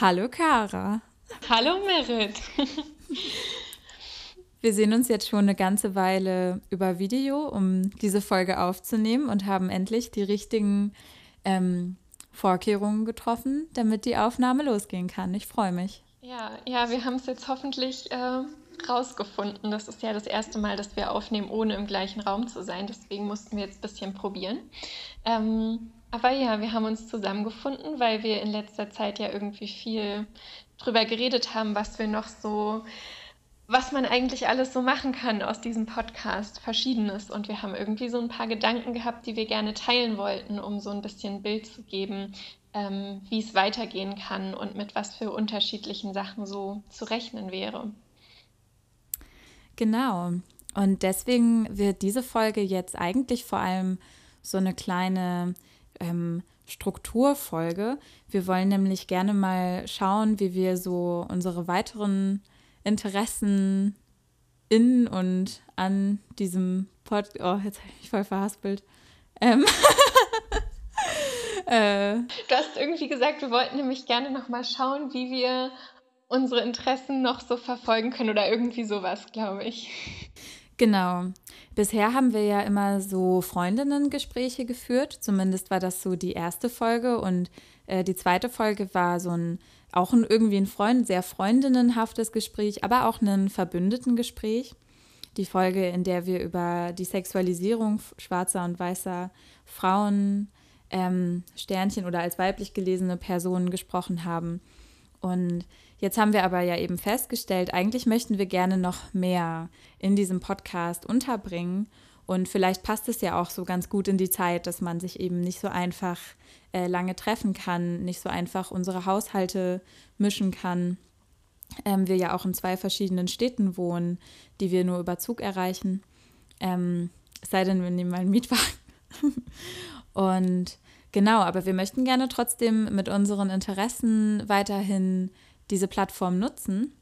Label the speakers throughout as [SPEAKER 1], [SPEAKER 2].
[SPEAKER 1] Hallo Kara.
[SPEAKER 2] Hallo Merit.
[SPEAKER 1] Wir sehen uns jetzt schon eine ganze Weile über Video, um diese Folge aufzunehmen und haben endlich die richtigen ähm, Vorkehrungen getroffen, damit die Aufnahme losgehen kann. Ich freue mich.
[SPEAKER 2] Ja, ja, wir haben es jetzt hoffentlich äh, rausgefunden. Das ist ja das erste Mal, dass wir aufnehmen, ohne im gleichen Raum zu sein. Deswegen mussten wir jetzt ein bisschen probieren. Ähm, aber ja, wir haben uns zusammengefunden, weil wir in letzter Zeit ja irgendwie viel drüber geredet haben, was wir noch so was man eigentlich alles so machen kann aus diesem Podcast, verschiedenes. Und wir haben irgendwie so ein paar Gedanken gehabt, die wir gerne teilen wollten, um so ein bisschen Bild zu geben, ähm, wie es weitergehen kann und mit was für unterschiedlichen Sachen so zu rechnen wäre.
[SPEAKER 1] Genau. Und deswegen wird diese Folge jetzt eigentlich vor allem so eine kleine ähm, Strukturfolge. Wir wollen nämlich gerne mal schauen, wie wir so unsere weiteren Interessen in und an diesem Podcast. Oh, jetzt habe ich mich voll verhaspelt. Ähm
[SPEAKER 2] äh. Du hast irgendwie gesagt, wir wollten nämlich gerne noch mal schauen, wie wir unsere Interessen noch so verfolgen können oder irgendwie sowas, glaube ich.
[SPEAKER 1] Genau. Bisher haben wir ja immer so Freundinnen-Gespräche geführt. Zumindest war das so die erste Folge. Und äh, die zweite Folge war so ein auch ein, irgendwie ein Freund, sehr freundinnenhaftes Gespräch, aber auch ein Verbündetengespräch. Die Folge, in der wir über die Sexualisierung schwarzer und weißer Frauen, ähm, Sternchen oder als weiblich gelesene Personen gesprochen haben. Und jetzt haben wir aber ja eben festgestellt, eigentlich möchten wir gerne noch mehr in diesem Podcast unterbringen. Und vielleicht passt es ja auch so ganz gut in die Zeit, dass man sich eben nicht so einfach äh, lange treffen kann, nicht so einfach unsere Haushalte mischen kann. Ähm, wir ja auch in zwei verschiedenen Städten wohnen, die wir nur über Zug erreichen. Ähm, es sei denn, wir nehmen mal einen Mietwagen. Und genau, aber wir möchten gerne trotzdem mit unseren Interessen weiterhin diese Plattform nutzen.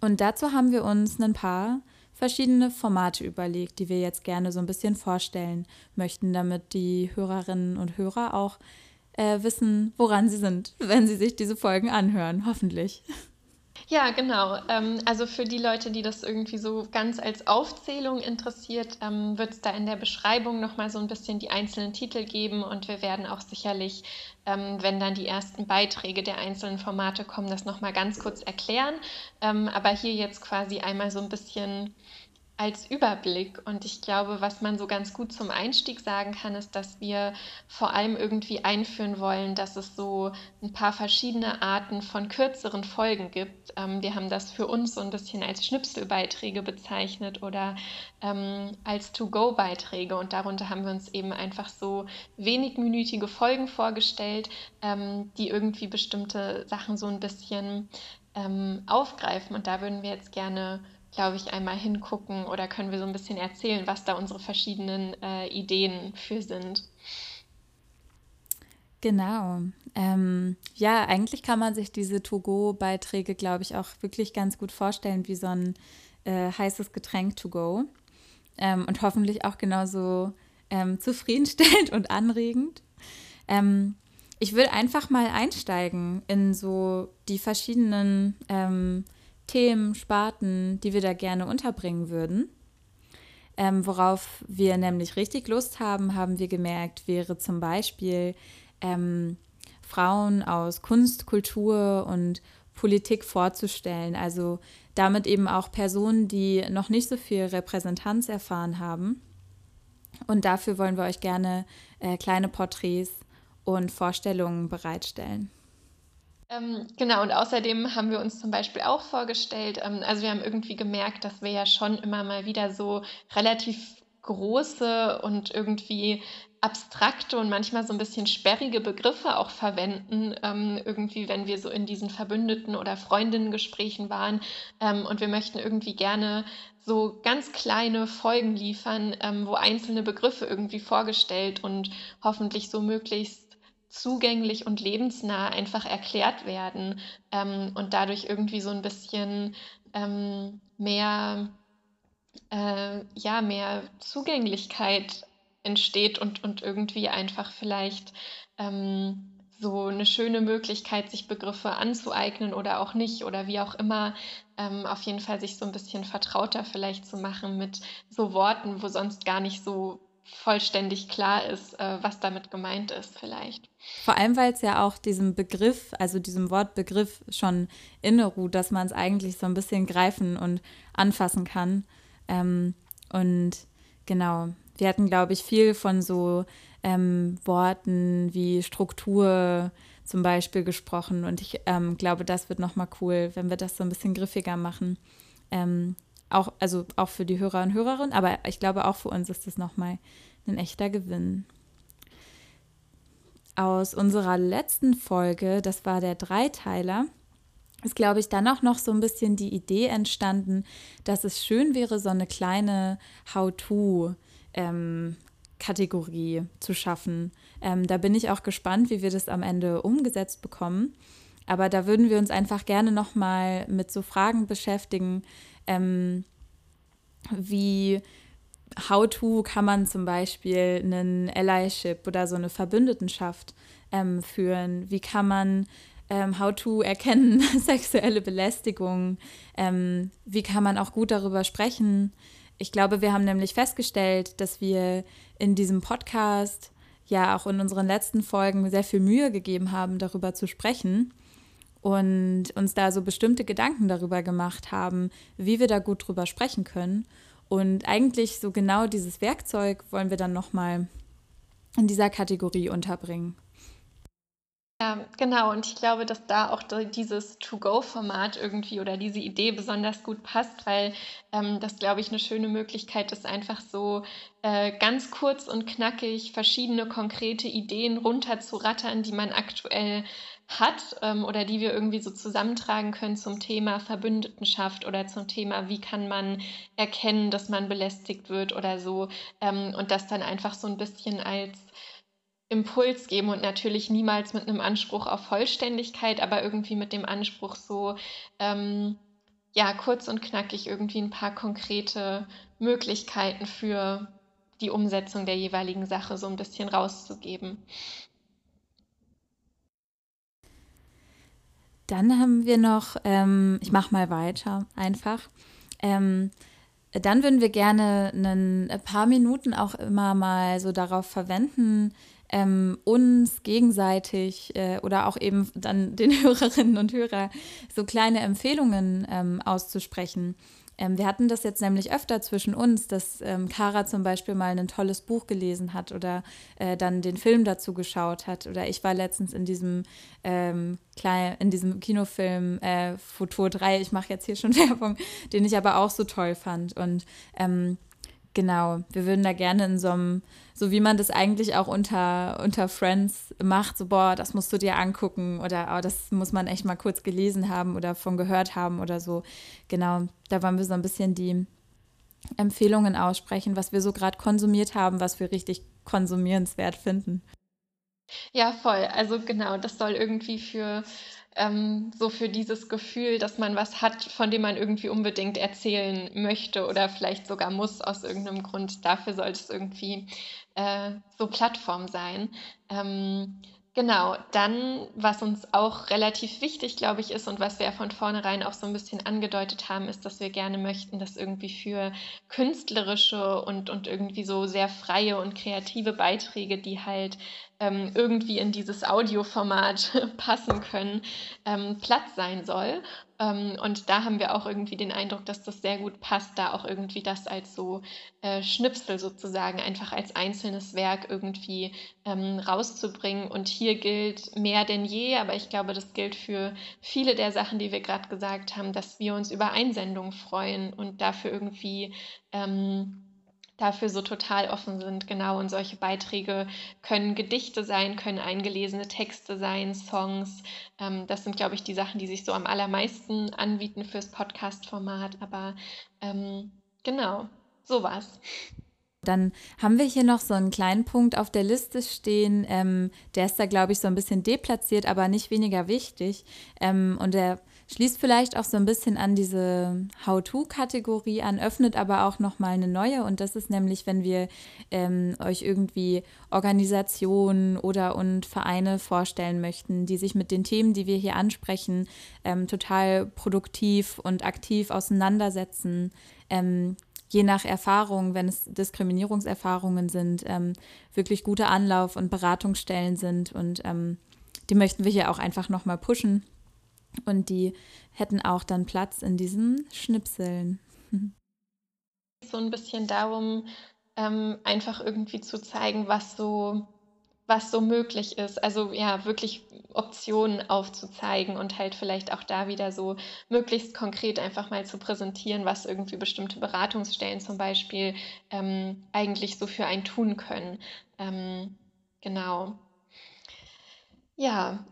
[SPEAKER 1] Und dazu haben wir uns ein paar verschiedene Formate überlegt, die wir jetzt gerne so ein bisschen vorstellen möchten, damit die Hörerinnen und Hörer auch äh, wissen, woran sie sind, wenn sie sich diese Folgen anhören, hoffentlich.
[SPEAKER 2] Ja, genau. Ähm, also für die Leute, die das irgendwie so ganz als Aufzählung interessiert, ähm, wird es da in der Beschreibung nochmal so ein bisschen die einzelnen Titel geben und wir werden auch sicherlich, ähm, wenn dann die ersten Beiträge der einzelnen Formate kommen, das nochmal ganz kurz erklären. Aber hier jetzt quasi einmal so ein bisschen als Überblick. Und ich glaube, was man so ganz gut zum Einstieg sagen kann, ist, dass wir vor allem irgendwie einführen wollen, dass es so ein paar verschiedene Arten von kürzeren Folgen gibt. Ähm, wir haben das für uns so ein bisschen als Schnipselbeiträge bezeichnet oder ähm, als To-Go-Beiträge. Und darunter haben wir uns eben einfach so wenigminütige Folgen vorgestellt, ähm, die irgendwie bestimmte Sachen so ein bisschen ähm, aufgreifen. Und da würden wir jetzt gerne glaube ich, einmal hingucken oder können wir so ein bisschen erzählen, was da unsere verschiedenen äh, Ideen für sind.
[SPEAKER 1] Genau. Ähm, ja, eigentlich kann man sich diese To-Go-Beiträge, glaube ich, auch wirklich ganz gut vorstellen, wie so ein äh, heißes Getränk To-Go. Ähm, und hoffentlich auch genauso ähm, zufriedenstellend und anregend. Ähm, ich will einfach mal einsteigen in so die verschiedenen ähm, Themen, Sparten, die wir da gerne unterbringen würden. Ähm, worauf wir nämlich richtig Lust haben, haben wir gemerkt, wäre zum Beispiel ähm, Frauen aus Kunst, Kultur und Politik vorzustellen. Also damit eben auch Personen, die noch nicht so viel Repräsentanz erfahren haben. Und dafür wollen wir euch gerne äh, kleine Porträts und Vorstellungen bereitstellen.
[SPEAKER 2] Ähm, genau, und außerdem haben wir uns zum Beispiel auch vorgestellt, ähm, also wir haben irgendwie gemerkt, dass wir ja schon immer mal wieder so relativ große und irgendwie abstrakte und manchmal so ein bisschen sperrige Begriffe auch verwenden, ähm, irgendwie, wenn wir so in diesen Verbündeten- oder Freundinnengesprächen waren. Ähm, und wir möchten irgendwie gerne so ganz kleine Folgen liefern, ähm, wo einzelne Begriffe irgendwie vorgestellt und hoffentlich so möglichst zugänglich und lebensnah einfach erklärt werden ähm, und dadurch irgendwie so ein bisschen ähm, mehr, äh, ja, mehr Zugänglichkeit entsteht und, und irgendwie einfach vielleicht ähm, so eine schöne Möglichkeit, sich Begriffe anzueignen oder auch nicht oder wie auch immer. Ähm, auf jeden Fall sich so ein bisschen vertrauter vielleicht zu machen mit so Worten, wo sonst gar nicht so vollständig klar ist, äh, was damit gemeint ist vielleicht.
[SPEAKER 1] Vor allem, weil es ja auch diesem Begriff, also diesem Wortbegriff schon inne ruht, dass man es eigentlich so ein bisschen greifen und anfassen kann. Ähm, und genau, wir hatten, glaube ich, viel von so ähm, Worten wie Struktur zum Beispiel gesprochen. Und ich ähm, glaube, das wird nochmal cool, wenn wir das so ein bisschen griffiger machen. Ähm, auch, also auch für die Hörer und Hörerinnen, aber ich glaube auch für uns ist das nochmal ein echter Gewinn. Aus unserer letzten Folge, das war der Dreiteiler, ist, glaube ich, dann auch noch so ein bisschen die Idee entstanden, dass es schön wäre, so eine kleine How-To-Kategorie ähm, zu schaffen. Ähm, da bin ich auch gespannt, wie wir das am Ende umgesetzt bekommen. Aber da würden wir uns einfach gerne nochmal mit so Fragen beschäftigen, ähm, wie how to kann man zum Beispiel einen Allyship oder so eine Verbündetenschaft ähm, führen? Wie kann man ähm, how to erkennen sexuelle Belästigung? Ähm, wie kann man auch gut darüber sprechen? Ich glaube, wir haben nämlich festgestellt, dass wir in diesem Podcast ja auch in unseren letzten Folgen sehr viel Mühe gegeben haben, darüber zu sprechen und uns da so bestimmte Gedanken darüber gemacht haben, wie wir da gut drüber sprechen können. Und eigentlich so genau dieses Werkzeug wollen wir dann nochmal in dieser Kategorie unterbringen.
[SPEAKER 2] Ja, genau. Und ich glaube, dass da auch dieses To-Go-Format irgendwie oder diese Idee besonders gut passt, weil ähm, das, glaube ich, eine schöne Möglichkeit ist, einfach so äh, ganz kurz und knackig verschiedene konkrete Ideen runterzurattern, die man aktuell hat ähm, oder die wir irgendwie so zusammentragen können zum Thema Verbündetenschaft oder zum Thema, wie kann man erkennen, dass man belästigt wird oder so ähm, und das dann einfach so ein bisschen als Impuls geben und natürlich niemals mit einem Anspruch auf Vollständigkeit, aber irgendwie mit dem Anspruch so, ähm, ja, kurz und knackig irgendwie ein paar konkrete Möglichkeiten für die Umsetzung der jeweiligen Sache so ein bisschen rauszugeben.
[SPEAKER 1] Dann haben wir noch, ähm, ich mache mal weiter einfach. Ähm, dann würden wir gerne ein paar Minuten auch immer mal so darauf verwenden, ähm, uns gegenseitig äh, oder auch eben dann den Hörerinnen und Hörern so kleine Empfehlungen ähm, auszusprechen. Ähm, wir hatten das jetzt nämlich öfter zwischen uns, dass ähm, Kara zum Beispiel mal ein tolles Buch gelesen hat oder äh, dann den Film dazu geschaut hat. Oder ich war letztens in diesem ähm, klein, in diesem Kinofilm äh, Futur 3, ich mache jetzt hier schon Werbung, den ich aber auch so toll fand. Und ähm, Genau, wir würden da gerne in so einem, so wie man das eigentlich auch unter, unter Friends macht, so, boah, das musst du dir angucken oder oh, das muss man echt mal kurz gelesen haben oder von gehört haben oder so. Genau, da wollen wir so ein bisschen die Empfehlungen aussprechen, was wir so gerade konsumiert haben, was wir richtig konsumierenswert finden.
[SPEAKER 2] Ja, voll. Also genau, das soll irgendwie für ähm, so für dieses Gefühl, dass man was hat, von dem man irgendwie unbedingt erzählen möchte oder vielleicht sogar muss aus irgendeinem Grund. Dafür sollte es irgendwie äh, so Plattform sein. Ähm, Genau, dann, was uns auch relativ wichtig, glaube ich, ist und was wir ja von vornherein auch so ein bisschen angedeutet haben, ist, dass wir gerne möchten, dass irgendwie für künstlerische und, und irgendwie so sehr freie und kreative Beiträge, die halt ähm, irgendwie in dieses Audioformat passen können, ähm, Platz sein soll. Ähm, und da haben wir auch irgendwie den Eindruck, dass das sehr gut passt, da auch irgendwie das als so äh, Schnipsel sozusagen einfach als einzelnes Werk irgendwie ähm, rauszubringen. Und hier gilt mehr denn je, aber ich glaube, das gilt für viele der Sachen, die wir gerade gesagt haben, dass wir uns über Einsendungen freuen und dafür irgendwie ähm, dafür so total offen sind. Genau, und solche Beiträge können Gedichte sein, können eingelesene Texte sein, Songs. Ähm, das sind, glaube ich, die Sachen, die sich so am allermeisten anbieten fürs Podcast-Format. Aber ähm, genau, sowas.
[SPEAKER 1] Dann haben wir hier noch so einen kleinen Punkt auf der Liste stehen. Ähm, der ist da, glaube ich, so ein bisschen deplatziert, aber nicht weniger wichtig. Ähm, und der schließt vielleicht auch so ein bisschen an diese How-to-Kategorie an, öffnet aber auch nochmal eine neue. Und das ist nämlich, wenn wir ähm, euch irgendwie Organisationen oder und Vereine vorstellen möchten, die sich mit den Themen, die wir hier ansprechen, ähm, total produktiv und aktiv auseinandersetzen. Ähm, je nach Erfahrung, wenn es Diskriminierungserfahrungen sind, ähm, wirklich gute Anlauf- und Beratungsstellen sind. Und ähm, die möchten wir hier auch einfach nochmal pushen. Und die hätten auch dann Platz in diesen Schnipseln.
[SPEAKER 2] So ein bisschen darum, ähm, einfach irgendwie zu zeigen, was so, was so möglich ist. Also ja, wirklich Optionen aufzuzeigen und halt vielleicht auch da wieder so möglichst konkret einfach mal zu präsentieren, was irgendwie bestimmte Beratungsstellen zum Beispiel ähm, eigentlich so für ein tun können. Ähm, genau. Ja,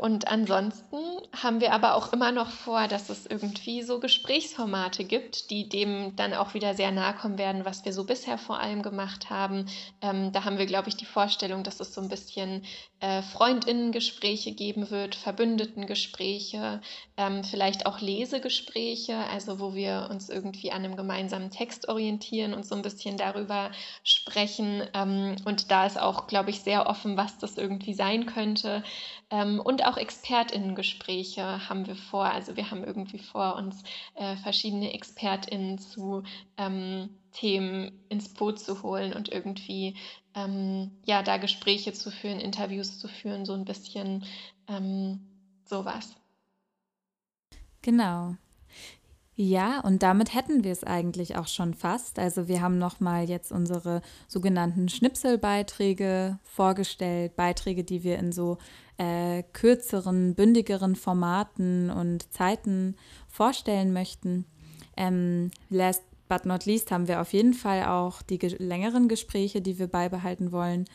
[SPEAKER 2] und ansonsten haben wir aber auch immer noch vor, dass es irgendwie so Gesprächsformate gibt, die dem dann auch wieder sehr nahe kommen werden, was wir so bisher vor allem gemacht haben. Ähm, da haben wir, glaube ich, die Vorstellung, dass es so ein bisschen äh, Freundinnengespräche geben wird, Verbündetengespräche, ähm, vielleicht auch Lesegespräche, also wo wir uns irgendwie an einem gemeinsamen Text orientieren und so ein bisschen darüber sprechen. Ähm, und da ist auch, glaube ich, sehr offen, was das irgendwie sein könnte. Ähm, und auch ExpertInnen-Gespräche haben wir vor. Also wir haben irgendwie vor, uns äh, verschiedene ExpertInnen zu ähm, Themen ins Boot zu holen und irgendwie ähm, ja da Gespräche zu führen, Interviews zu führen, so ein bisschen ähm, sowas.
[SPEAKER 1] Genau. Ja, und damit hätten wir es eigentlich auch schon fast. Also wir haben nochmal jetzt unsere sogenannten Schnipselbeiträge vorgestellt, Beiträge, die wir in so äh, kürzeren, bündigeren Formaten und Zeiten vorstellen möchten. Ähm, last but not least haben wir auf jeden Fall auch die ge längeren Gespräche, die wir beibehalten wollen.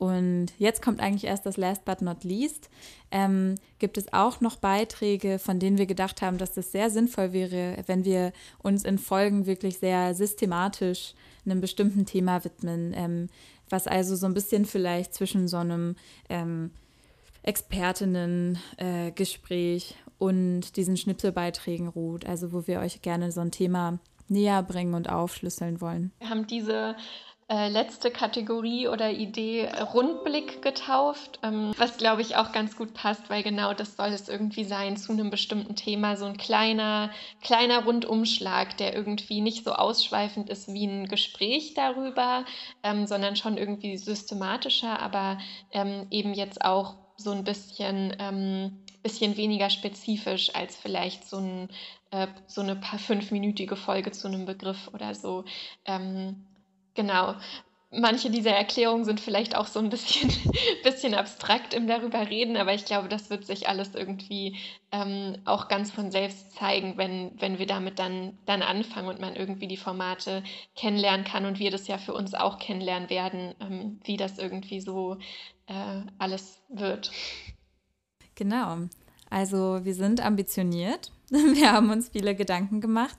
[SPEAKER 1] Und jetzt kommt eigentlich erst das Last but not least. Ähm, gibt es auch noch Beiträge, von denen wir gedacht haben, dass das sehr sinnvoll wäre, wenn wir uns in Folgen wirklich sehr systematisch einem bestimmten Thema widmen, ähm, was also so ein bisschen vielleicht zwischen so einem ähm, Expertinnen-Gespräch äh, und diesen Schnipselbeiträgen ruht, also wo wir euch gerne so ein Thema näher bringen und aufschlüsseln wollen.
[SPEAKER 2] Wir haben diese äh, letzte Kategorie oder Idee Rundblick getauft, ähm, was glaube ich auch ganz gut passt, weil genau das soll es irgendwie sein zu einem bestimmten Thema, so ein kleiner, kleiner Rundumschlag, der irgendwie nicht so ausschweifend ist wie ein Gespräch darüber, ähm, sondern schon irgendwie systematischer, aber ähm, eben jetzt auch so ein bisschen, ähm, bisschen weniger spezifisch als vielleicht so, ein, äh, so eine paar fünfminütige Folge zu einem Begriff oder so. Ähm, genau. Manche dieser Erklärungen sind vielleicht auch so ein bisschen, bisschen abstrakt im darüber reden, aber ich glaube, das wird sich alles irgendwie ähm, auch ganz von selbst zeigen, wenn, wenn wir damit dann, dann anfangen und man irgendwie die Formate kennenlernen kann und wir das ja für uns auch kennenlernen werden, ähm, wie das irgendwie so äh, alles wird.
[SPEAKER 1] Genau. Also wir sind ambitioniert. Wir haben uns viele Gedanken gemacht.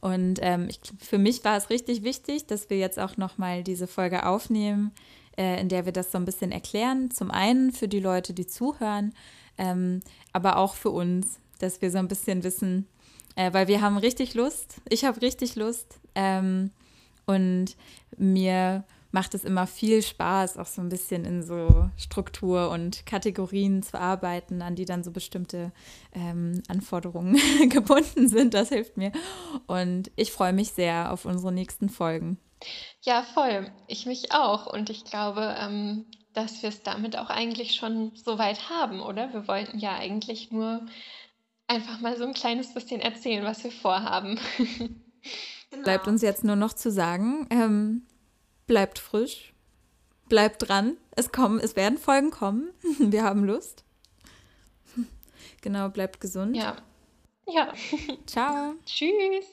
[SPEAKER 1] Und ähm, ich, für mich war es richtig wichtig, dass wir jetzt auch nochmal diese Folge aufnehmen, äh, in der wir das so ein bisschen erklären. Zum einen für die Leute, die zuhören, ähm, aber auch für uns, dass wir so ein bisschen wissen, äh, weil wir haben richtig Lust. Ich habe richtig Lust. Ähm, und mir macht es immer viel Spaß, auch so ein bisschen in so Struktur und Kategorien zu arbeiten, an die dann so bestimmte ähm, Anforderungen gebunden sind. Das hilft mir. Und ich freue mich sehr auf unsere nächsten Folgen.
[SPEAKER 2] Ja, voll. Ich mich auch. Und ich glaube, ähm, dass wir es damit auch eigentlich schon so weit haben, oder? Wir wollten ja eigentlich nur einfach mal so ein kleines bisschen erzählen, was wir vorhaben.
[SPEAKER 1] Genau. Bleibt uns jetzt nur noch zu sagen, ähm, bleibt frisch, bleibt dran. Es kommen, es werden Folgen kommen. Wir haben Lust. Genau, bleibt gesund.
[SPEAKER 2] Ja. Ja.
[SPEAKER 1] Ciao.
[SPEAKER 2] Tschüss.